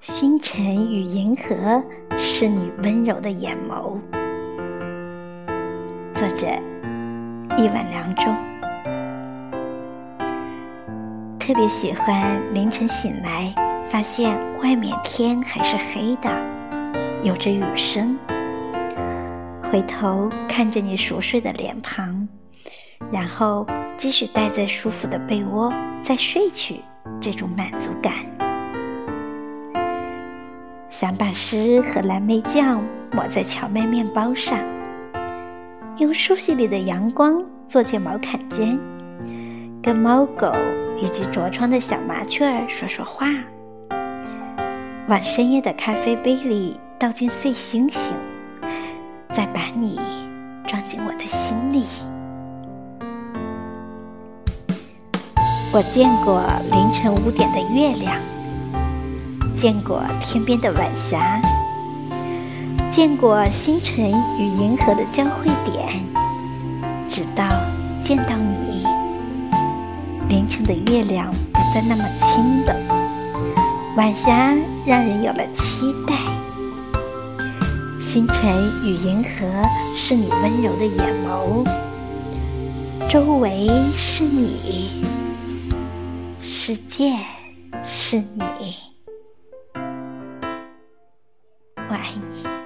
星辰与银河是你温柔的眼眸。作者：一碗凉粥。特别喜欢凌晨醒来，发现外面天还是黑的，有着雨声。回头看着你熟睡的脸庞，然后继续待在舒服的被窝再睡去，这种满足感。想把诗和蓝莓酱抹在荞麦面包上，用树隙里的阳光做件毛坎肩，跟猫狗以及着窗的小麻雀儿说说话，往深夜的咖啡杯里倒进碎星星。再把你装进我的心里。我见过凌晨五点的月亮，见过天边的晚霞，见过星辰与银河的交汇点，直到见到你。凌晨的月亮不再那么清冷，晚霞让人有了期待。星辰与银河是你温柔的眼眸，周围是你，世界是你，我爱你